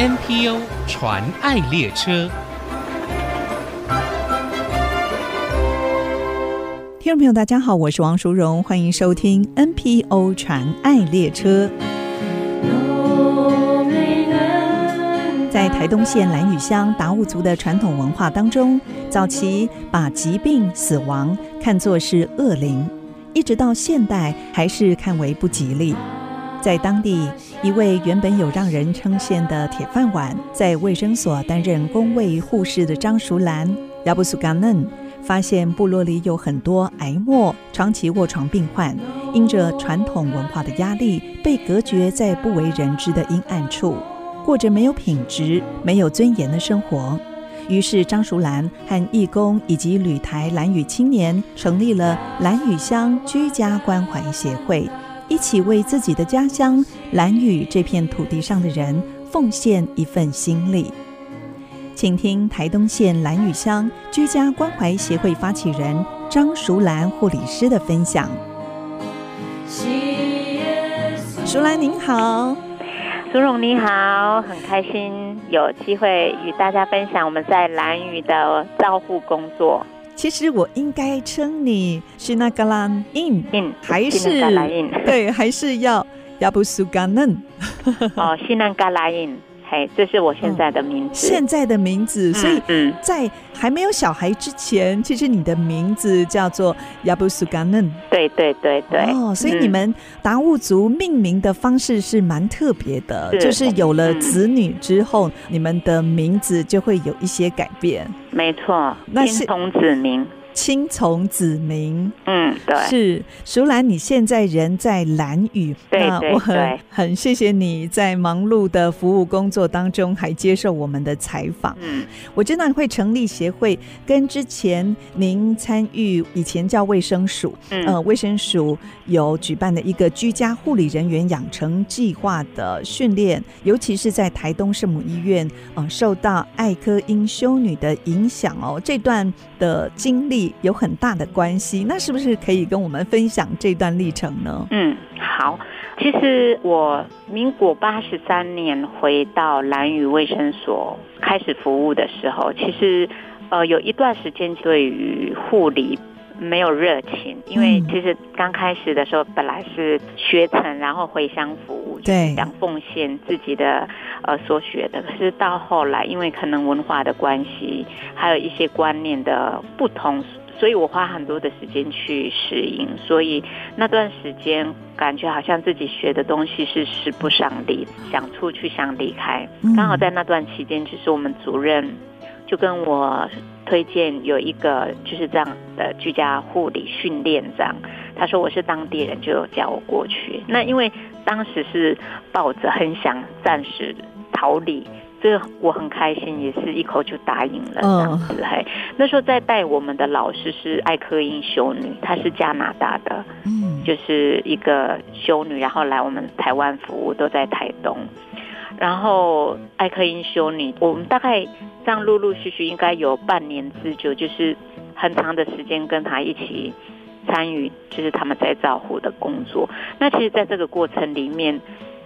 NPO 传爱列车，听众朋友，大家好，我是王淑荣，欢迎收听 NPO 传爱列车。在台东县兰屿乡达悟族的传统文化当中，早期把疾病、死亡看作是恶灵，一直到现代还是看为不吉利。在当地，一位原本有让人称羡的铁饭碗，在卫生所担任工卫护士的张淑兰亚布苏嘎嫩，发现部落里有很多癌末、长期卧床病患，因着传统文化的压力，被隔绝在不为人知的阴暗处，过着没有品质、没有尊严的生活。于是，张淑兰和义工以及旅台兰屿青年成立了兰屿乡居家关怀协会。一起为自己的家乡兰屿这片土地上的人奉献一份心力，请听台东县兰屿乡居家关怀协会发起人张淑兰护理师的分享。淑兰您好，淑荣你好，很开心有机会与大家分享我们在兰屿的照护工作。其实我应该称你是那个兰印，嗯，还是对，还是要亚布苏嘎嫩？哦，西南嘎拉印。嘿，这是我现在的名字。现在的名字，所以在还没有小孩之前，其实你的名字叫做亚布苏嘎嫩。对对对对。哦，所以你们达悟族命名的方式是蛮特别的，就是有了子女之后，你们的名字就会有一些改变。没错，那是从子名。亲从子明，嗯，对，是淑兰，你现在人在兰屿，对，那我很很谢谢你在忙碌的服务工作当中还接受我们的采访。嗯，我知道你会成立协会，跟之前您参与以前叫卫生署，嗯，呃，卫生署有举办的一个居家护理人员养成计划的训练，尤其是在台东圣母医院，呃，受到艾科英修女的影响哦，这段的经历。有很大的关系，那是不是可以跟我们分享这段历程呢？嗯，好。其实我民国八十三年回到兰屿卫生所开始服务的时候，其实呃有一段时间对于护理没有热情，因为其实刚开始的时候本来是学成，然后回乡服务，对，想奉献自己的呃所学的。可是到后来，因为可能文化的关系，还有一些观念的不同。所以我花很多的时间去适应，所以那段时间感觉好像自己学的东西是使不上力，想出去想离开。刚好在那段期间，就是我们主任就跟我推荐有一个就是这样的居家护理训练这样，他说我是当地人，就叫我过去。那因为当时是抱着很想暂时逃离。这我很开心，也是一口就答应了这样子。嘿，那时候在带我们的老师是艾克英修女，她是加拿大的，嗯，就是一个修女，然后来我们台湾服务，都在台东。然后艾克英修女，我们大概这样陆陆续续应该有半年之久，就是很长的时间跟她一起参与，就是他们在照护的工作。那其实，在这个过程里面，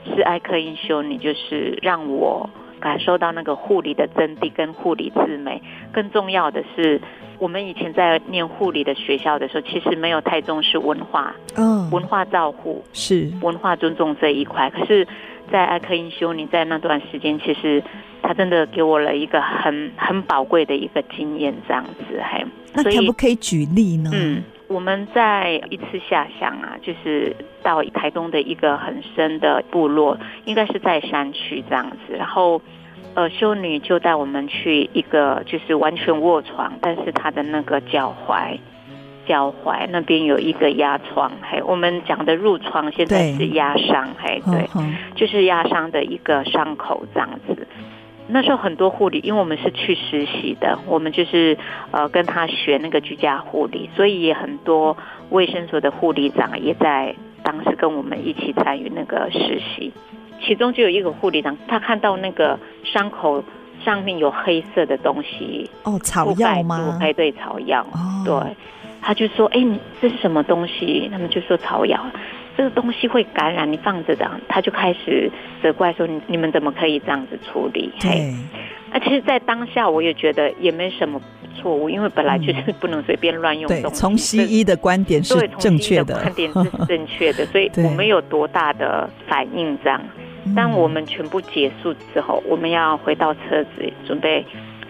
是艾克英修女，就是让我。感受到那个护理的真谛跟护理之美，更重要的是，我们以前在念护理的学校的时候，其实没有太重视文化，嗯，文化照护是文化尊重这一块。可是，在艾克英修你在那段时间，其实他真的给我了一个很很宝贵的一个经验，这样子，还那可不可以举例呢？嗯。我们在一次下乡啊，就是到台东的一个很深的部落，应该是在山区这样子。然后，呃，修女就带我们去一个就是完全卧床，但是她的那个脚踝，脚踝那边有一个压疮，嘿我们讲的褥疮，现在是压伤，嘿对，就是压伤的一个伤口这样子。那时候很多护理，因为我们是去实习的，我们就是呃跟他学那个居家护理，所以也很多卫生所的护理长也在当时跟我们一起参与那个实习。其中就有一个护理长，他看到那个伤口上面有黑色的东西哦，草药吗？哎，对，草药。哦，对，他就说：“哎，你这是什么东西？”他们就说：“草药。”这个东西会感染，你放着的，他就开始责怪说你你们怎么可以这样子处理？嘿。那其实，在当下我也觉得也没什么错误，因为本来就是不能随便乱用东西。对，从西医的观点是正确的，观点是 正确的，所以我们有多大的反应这样。当我们全部结束之后，我们要回到车子准备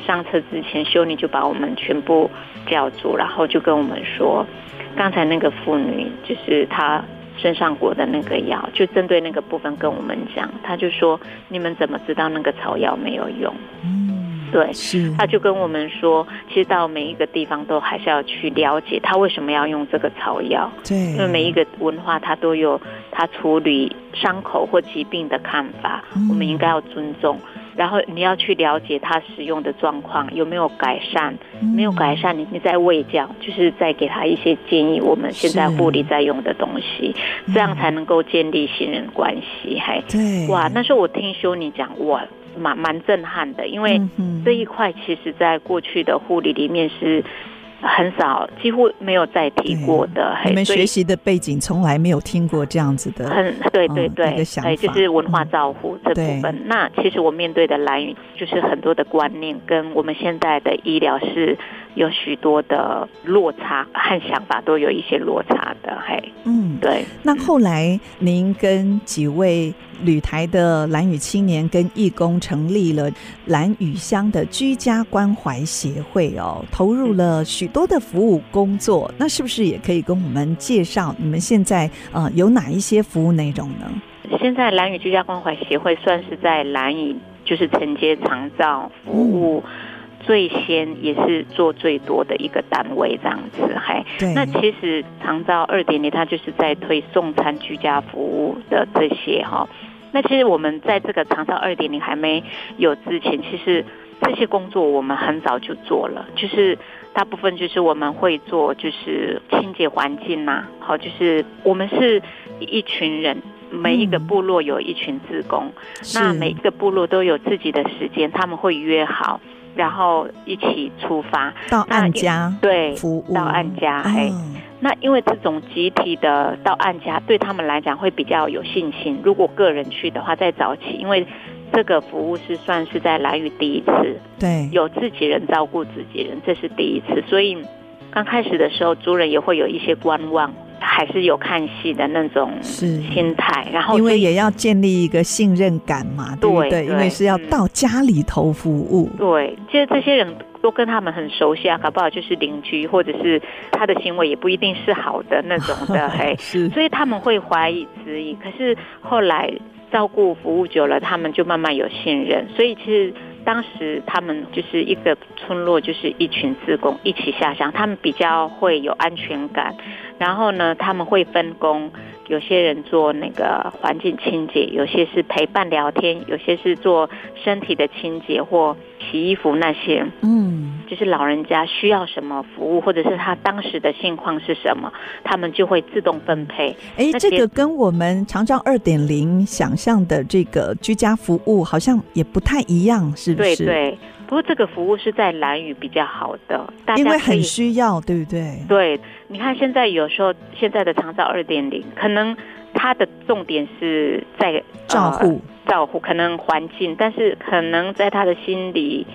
上车之前，修女就把我们全部叫住，然后就跟我们说，刚才那个妇女就是她。身上裹的那个药，就针对那个部分跟我们讲，他就说：“你们怎么知道那个草药没有用？”嗯，对，是。他就跟我们说，其实到每一个地方都还是要去了解他为什么要用这个草药。对，因为每一个文化它都有它处理伤口或疾病的看法，嗯，我们应该要尊重。然后你要去了解他使用的状况有没有改善，没有改善，你你再喂教，就是再给他一些建议。我们现在护理在用的东西，这样才能够建立信任关系。还对哇，那时候我听修你讲，哇，蛮蛮震撼的，因为这一块其实在过去的护理里面是。很少，几乎没有再提过的。你们学习的背景从来没有听过这样子的。很对对对，哎、嗯，就是文化照护这部分。那其实我面对的蓝语，就是很多的观念跟我们现在的医疗是。有许多的落差和想法，都有一些落差的，嘿，嗯，对。那后来您跟几位旅台的兰屿青年跟义工成立了兰屿乡的居家关怀协会哦，投入了许多的服务工作。那是不是也可以跟我们介绍你们现在呃有哪一些服务内容呢？现在蓝屿居家关怀协会算是在蓝屿就是承接长照服务。嗯最先也是做最多的一个单位，这样子，还那其实长照二点零，它就是在推送餐居家服务的这些哈。那其实我们在这个长照二点零还没有之前，其实这些工作我们很早就做了，就是大部分就是我们会做，就是清洁环境呐，好，就是我们是一群人，每一个部落有一群职工，那每一个部落都有自己的时间，他们会约好。然后一起出发到岸家，对，服务到岸家。嘿，那因为这种集体的到案家，对他们来讲会比较有信心。如果个人去的话，再早起，因为这个服务是算是在兰屿第一次，对，有自己人照顾自己人，这是第一次，所以刚开始的时候，族人也会有一些观望。还是有看戏的那种心态，然后因为也要建立一个信任感嘛，对不对？对，因为是要到家里头服务。嗯、对，其实这些人都跟他们很熟悉啊，搞不好就是邻居，或者是他的行为也不一定是好的那种的，嘿，是，所以他们会怀疑质疑。可是后来照顾服务久了，他们就慢慢有信任，所以其实。当时他们就是一个村落，就是一群自工一起下乡，他们比较会有安全感。然后呢，他们会分工，有些人做那个环境清洁，有些是陪伴聊天，有些是做身体的清洁或洗衣服那些。嗯，就是老人家需要什么服务，或者是他当时的现况是什么，他们就会自动分配。哎，这个跟我们长照二点零想象的这个居家服务好像也不太一样，是不是？对对。不过这个服务是在蓝屿比较好的，大家因为很需要，对不对？对，你看现在有时候现在的长照二点零，可能它的重点是在照顾、呃、照顾，可能环境，但是可能在他的心里。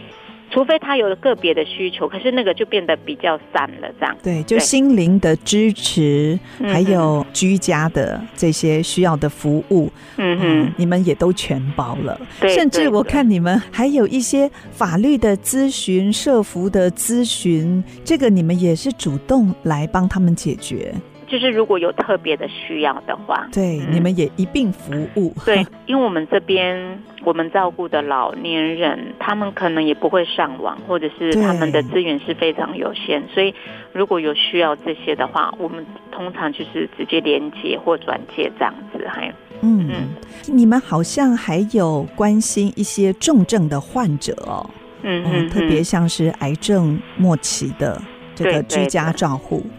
除非他有个别的需求，可是那个就变得比较散了，这样。对，就心灵的支持，还有居家的这些需要的服务，嗯哼嗯，你们也都全包了。对，甚至我看你们还有一些法律的咨询、社服的咨询，这个你们也是主动来帮他们解决。就是如果有特别的需要的话，对，嗯、你们也一并服务。对，因为我们这边我们照顾的老年人，他们可能也不会上网，或者是他们的资源是非常有限，所以如果有需要这些的话，我们通常就是直接连接或转接这样子。还嗯嗯，你们好像还有关心一些重症的患者哦，嗯特别像是癌症末期的这个居家照护，嗯。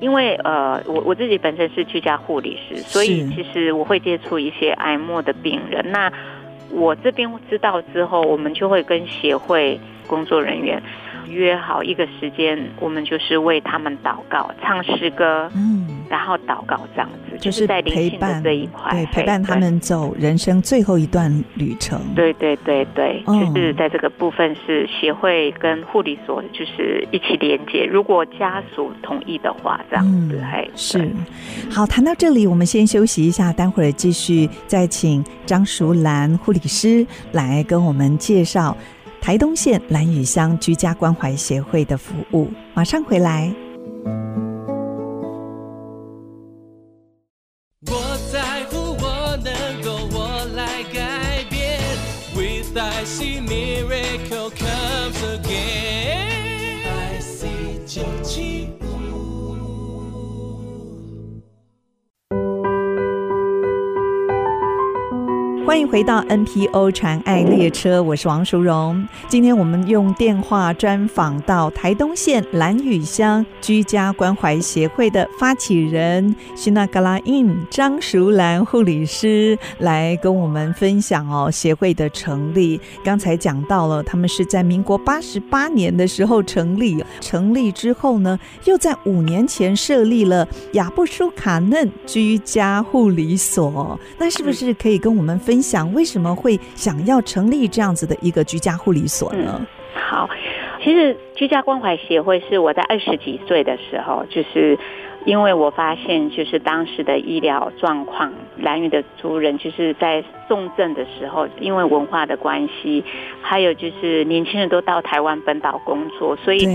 因为呃，我我自己本身是居家护理师，所以其实我会接触一些癌末的病人。那我这边知道之后，我们就会跟协会工作人员约好一个时间，我们就是为他们祷告、唱诗歌，嗯，然后祷告这样子，就是在灵性的这一块，对，陪伴他们走人生最后一段旅程。对对对对，哦、就是在这个部分是协会跟护理所就是一起连接，如果家属同意的话，这样子还、嗯、是。好，谈到这里，我们先休息一下，待会儿继续再请张淑兰护理师来跟我们介绍台东县兰屿乡居家关怀协会的服务。马上回来。欢迎回到 NPO 传爱列车，我是王淑荣。今天我们用电话专访到台东县兰屿乡居家关怀协会的发起人西纳格拉印张淑兰护理师，来跟我们分享哦协会的成立。刚才讲到了，他们是在民国八十八年的时候成立，成立之后呢，又在五年前设立了亚布舒卡嫩居家护理所。那是不是可以跟我们分想为什么会想要成立这样子的一个居家护理所呢？好，其实居家关怀协会是我在二十几岁的时候，就是因为我发现，就是当时的医疗状况，兰屿的族人就是在重症的时候，因为文化的关系，还有就是年轻人都到台湾本岛工作，所以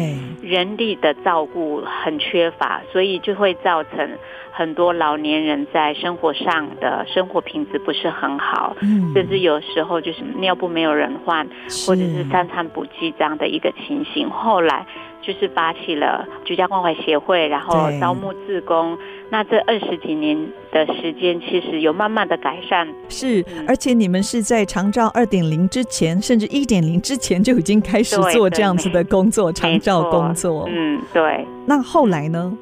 人力的照顾很缺乏，所以就会造成。很多老年人在生活上的生活品质不是很好，嗯，甚至有时候就是尿布没有人换，或者是三餐不继这样的一个情形。后来就是发起了居家关怀协会，然后招募志工。那这二十几年的时间，其实有慢慢的改善。是，而且你们是在长照二点零之前，甚至一点零之前就已经开始做这样子的工作，长照工作。嗯，对。那后来呢？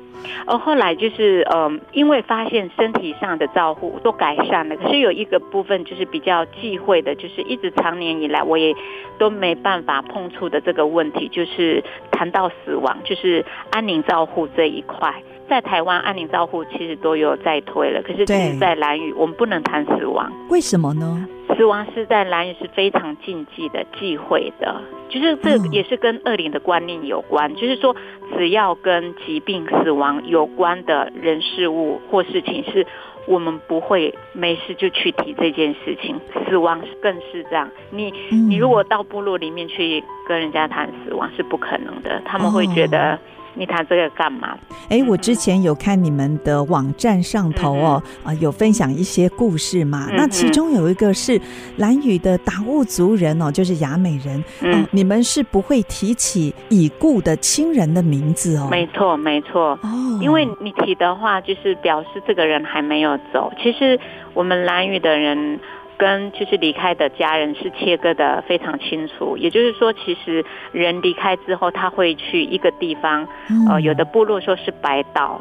而后来就是，嗯，因为发现身体上的照护都改善了，可是有一个部分就是比较忌讳的，就是一直长年以来我也都没办法碰触的这个问题，就是谈到死亡，就是安宁照护这一块，在台湾安宁照护其实都有在推了，可是其实在兰屿我们不能谈死亡，为什么呢？死亡是在兰屿是非常禁忌的、忌讳的，就是这也是跟恶灵的观念有关。嗯、就是说，只要跟疾病、死亡有关的人、事物或事情，是我们不会没事就去提这件事情。死亡更是这样，你你如果到部落里面去跟人家谈死亡是不可能的，他们会觉得。你谈这个干嘛？哎，我之前有看你们的网站上头哦，啊、呃，有分享一些故事嘛。嗯、那其中有一个是蓝屿的达悟族人哦，就是雅美人。呃、嗯，你们是不会提起已故的亲人的名字哦。没错，没错。哦，因为你提的话，就是表示这个人还没有走。其实我们蓝屿的人。跟就是离开的家人是切割的非常清楚，也就是说，其实人离开之后，他会去一个地方，呃，有的部落说是白岛，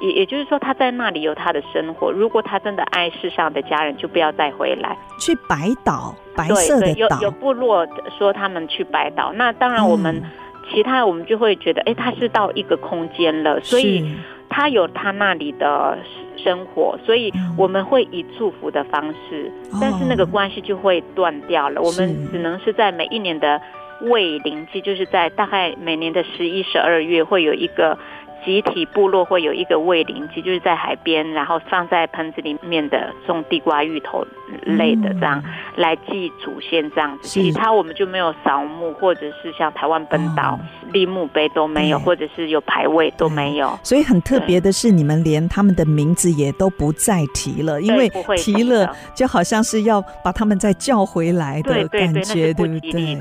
也也就是说他在那里有他的生活。如果他真的爱世上的家人，就不要再回来。去白岛，白色的岛。对对，有有部落说他们去白岛，那当然我们其他我们就会觉得，哎，他是到一个空间了，所以他有他那里的。生活，所以我们会以祝福的方式，嗯、但是那个关系就会断掉了。哦、我们只能是在每一年的未临期，就是在大概每年的十一、十二月会有一个。集体部落会有一个慰灵祭，就是在海边，然后放在盆子里面的种地瓜、芋头类的，这样、嗯、来祭祖先这样子。其他我们就没有扫墓，或者是像台湾本岛立墓碑都没有，或者是有牌位都没有。所以很特别的是，你们连他们的名字也都不再提了，因为提了就好像是要把他们再叫回来的感觉，对不对？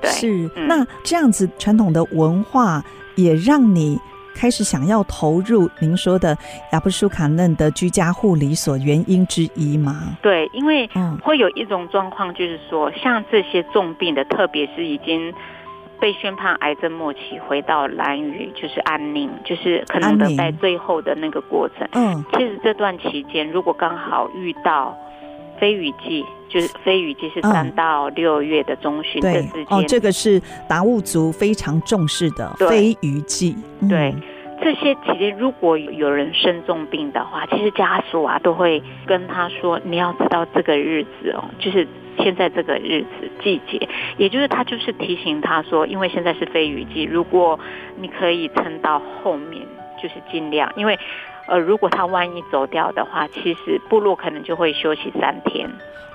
对，是。那这样子传统的文化也让你。开始想要投入您说的亚布舒卡嫩的居家护理所原因之一吗？对，因为会有一种状况，就是说，像这些重病的，特别是已经被宣判癌症末期，回到兰屿就是安宁，就是可能等待最后的那个过程。嗯，其实这段期间，如果刚好遇到飞雨季。就是飞雨季是三到六月的中旬的时间，哦，这个是达悟族非常重视的飞雨季。对，这些期间，如果有人生重病的话，其实家属啊都会跟他说：“你要知道这个日子哦，就是现在这个日子季节，也就是他就是提醒他说，因为现在是非雨季，如果你可以撑到后面，就是尽量，因为呃，如果他万一走掉的话，其实部落可能就会休息三天。”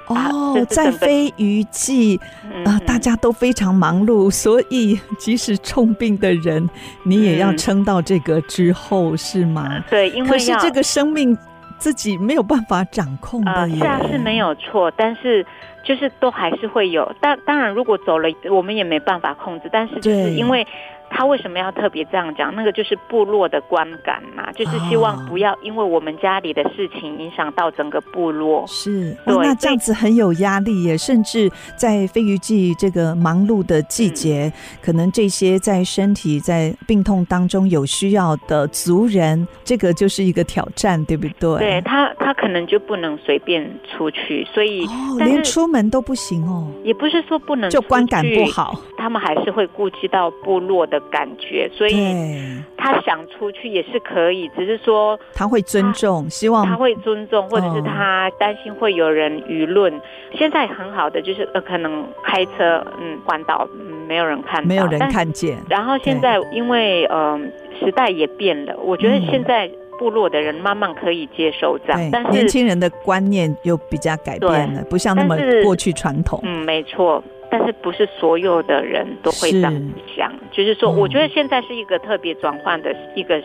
哦，在非雨季啊，大家都非常忙碌，所以即使重病的人，你也要撑到这个之后，是吗？对，因为可是这个生命自己没有办法掌控的耶。是啊，是没有错，但是就是都还是会有。但当然，如果走了，我们也没办法控制。但是就是因为。他为什么要特别这样讲？那个就是部落的观感嘛，就是希望不要因为我们家里的事情影响到整个部落。是，对，那这样子很有压力耶。甚至在飞鱼季这个忙碌的季节，嗯，可能这些在身体在病痛当中有需要的族人，这个就是一个挑战，对不对？对他，他可能就不能随便出去，所以哦，连出门都不行哦。也不是说不能，就观感不好，他们还是会顾及到部落的。感觉，所以他想出去也是可以，只是说他会尊重，希望他会尊重，或者是他担心会有人舆论。现在很好的就是呃，可能开车嗯环岛，嗯，没有人看到，没有人看见。然后现在因为嗯、呃、时代也变了，我觉得现在部落的人慢慢可以接受这样，但是年轻人的观念又比较改变了，不像那么过去传统。嗯，没错。但是不是所有的人都会这样想，就是说，我觉得现在是一个特别转换的一个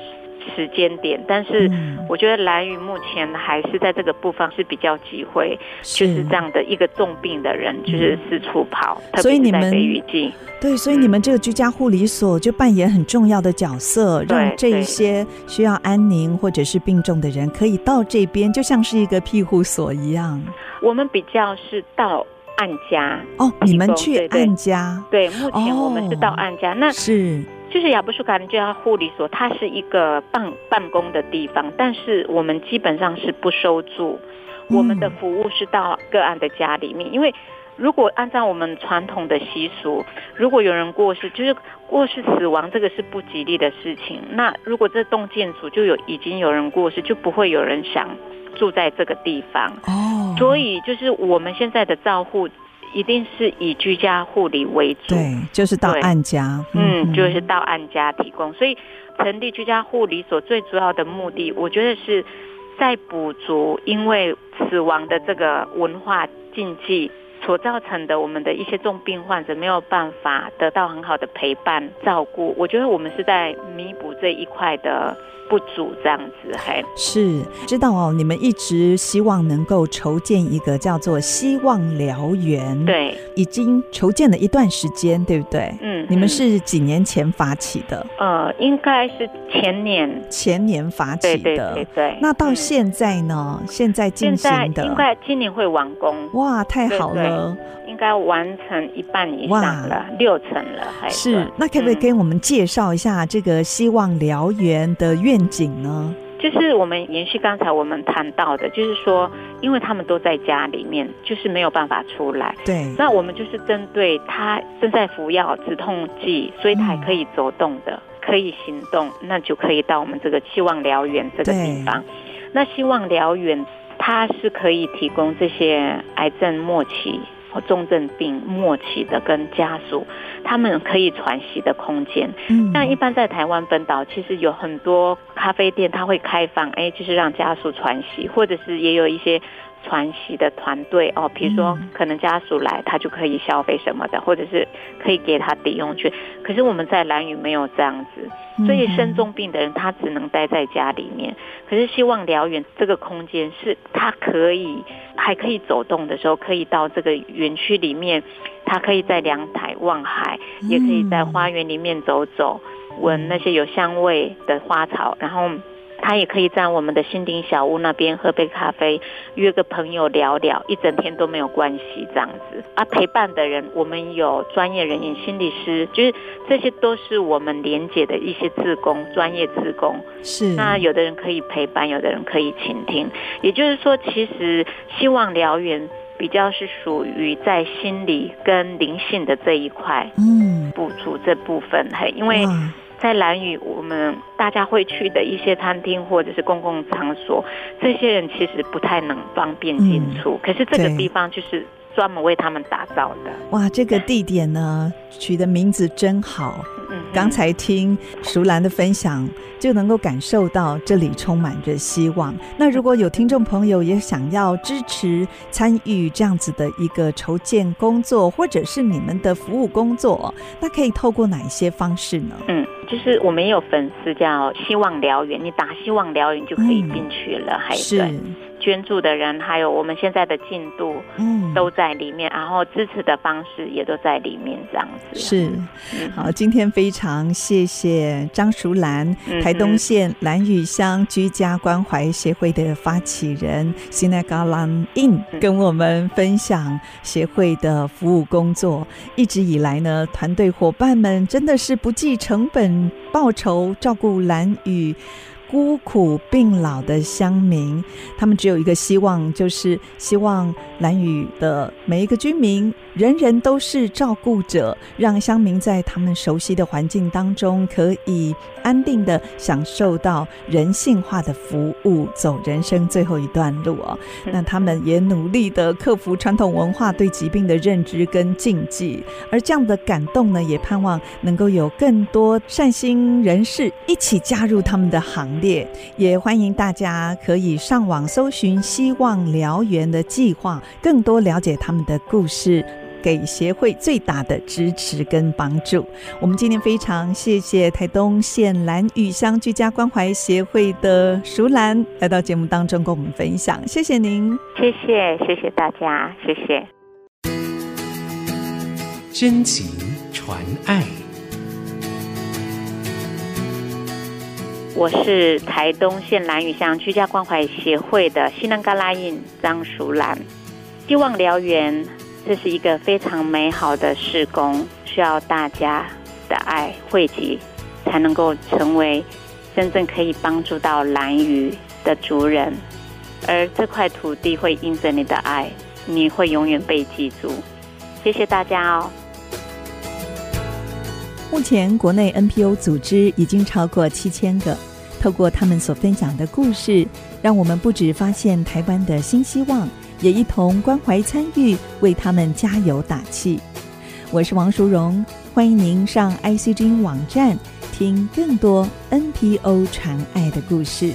时间点。但是我觉得蓝宇目前还是在这个部分是比较忌讳，就是这样的一个重病的人就是四处跑，所以你们特别是在非雨季。对，所以你们这个居家护理所就扮演很重要的角色，让这一些需要安宁或者是病重的人可以到这边，就像是一个庇护所一样。我们比较是到。案家哦，你们去按家？对，目前我们是到按家。哦、那是就是亚布舒卡林居家护理所，它是一个办办公的地方，但是我们基本上是不收住。我们的服务是到个案的家里面，嗯、因为如果按照我们传统的习俗，如果有人过世，就是过世死亡，这个是不吉利的事情。那如果这栋建筑就有已经有人过世，就不会有人想。住在这个地方哦，所以就是我们现在的照护一定是以居家护理为主，对，就是到案家，嗯，就是到案家提供。所以成立居家护理所最主要的目的，我觉得是在补足因为死亡的这个文化禁忌所造成的，我们的一些重病患者没有办法得到很好的陪伴照顾。我觉得我们是在弥补这一块的。不足这样子，还是知道哦。你们一直希望能够筹建一个叫做“希望疗园”，对，已经筹建了一段时间，对不对？嗯，你们是几年前发起的？呃，应该是前年，前年发起的。对对对对。那到现在呢？嗯、现在进行的，应该今年会完工。哇，太好了！对对应该完成一半以上了，六成了，还是？那可不可以跟我们介绍一下这个希望燎原的愿景呢？就是我们延续刚才我们谈到的，就是说，因为他们都在家里面，就是没有办法出来。对。那我们就是针对他正在服药止痛剂，所以他还可以走动的，可以行动，那就可以到我们这个希望燎原这个地方。那希望疗园它是可以提供这些癌症末期。重症病末期的跟家属，他们可以喘息的空间。嗯，像一般在台湾本岛，其实有很多咖啡店，它会开放，哎，就是让家属喘息，或者是也有一些。喘息的团队哦，比如说可能家属来，他就可以消费什么的，或者是可以给他抵用券。可是我们在兰屿没有这样子，所以生重病的人他只能待在家里面。可是希望疗园这个空间是他可以还可以走动的时候，可以到这个园区里面，他可以在阳台望海，也可以在花园里面走走，闻那些有香味的花草，然后。他也可以在我们的心灵小屋那边喝杯咖啡，约个朋友聊聊，一整天都没有关系，这样子啊。陪伴的人，我们有专业人员、心理师，就是这些都是我们连结的一些志工，专业志工。是。那有的人可以陪伴，有的人可以倾听。也就是说，其实希望疗园比较是属于在心理跟灵性的这一块，嗯，补足这部分，嘿，因为。在兰屿，我们大家会去的一些餐厅或者是公共场所，这些人其实不太能方便进出。嗯、可是这个地方就是专门为他们打造的。哇，这个地点呢，取的名字真好。嗯，刚才听淑兰的分享，就能够感受到这里充满着希望。那如果有听众朋友也想要支持参与这样子的一个筹建工作，或者是你们的服务工作，那可以透过哪一些方式呢？嗯，就是我们也有粉丝叫希望燎原，你打希望燎原就可以进去了，还、嗯、是。捐助的人，还有我们现在的进度，嗯，都在里面，然后支持的方式也都在里面，这样子。是，好，今天非常谢谢张淑兰，台东县兰屿乡居家关怀协会的发起人 Sinagalan In 跟我们分享协会的服务工作。一直以来呢，团队伙伴们真的是不计成本报酬照顾兰屿。孤苦病老的乡民，他们只有一个希望，就是希望蓝屿的每一个居民，人人都是照顾者，让乡民在他们熟悉的环境当中，可以安定的享受到人性化的服务，走人生最后一段路哦。那他们也努力的克服传统文化对疾病的认知跟禁忌，而这样的感动呢，也盼望能够有更多善心人士一起加入他们的行列。也欢迎大家可以上网搜寻“希望燎原”的计划，更多了解他们的故事，给协会最大的支持跟帮助。我们今天非常谢谢台东县兰屿乡居家关怀协会的淑兰来到节目当中跟我们分享，谢谢您，谢谢谢谢大家，谢谢。真情传爱。我是台东县兰屿乡居家关怀协会的西南嘎拉印张淑兰。希望燎原，这是一个非常美好的事工，需要大家的爱汇集，才能够成为真正可以帮助到兰屿的族人。而这块土地会因着你的爱，你会永远被记住。谢谢大家哦。目前，国内 NPO 组织已经超过七千个。透过他们所分享的故事，让我们不止发现台湾的新希望，也一同关怀参与，为他们加油打气。我是王淑荣，欢迎您上 ICG 网站听更多 NPO 传爱的故事。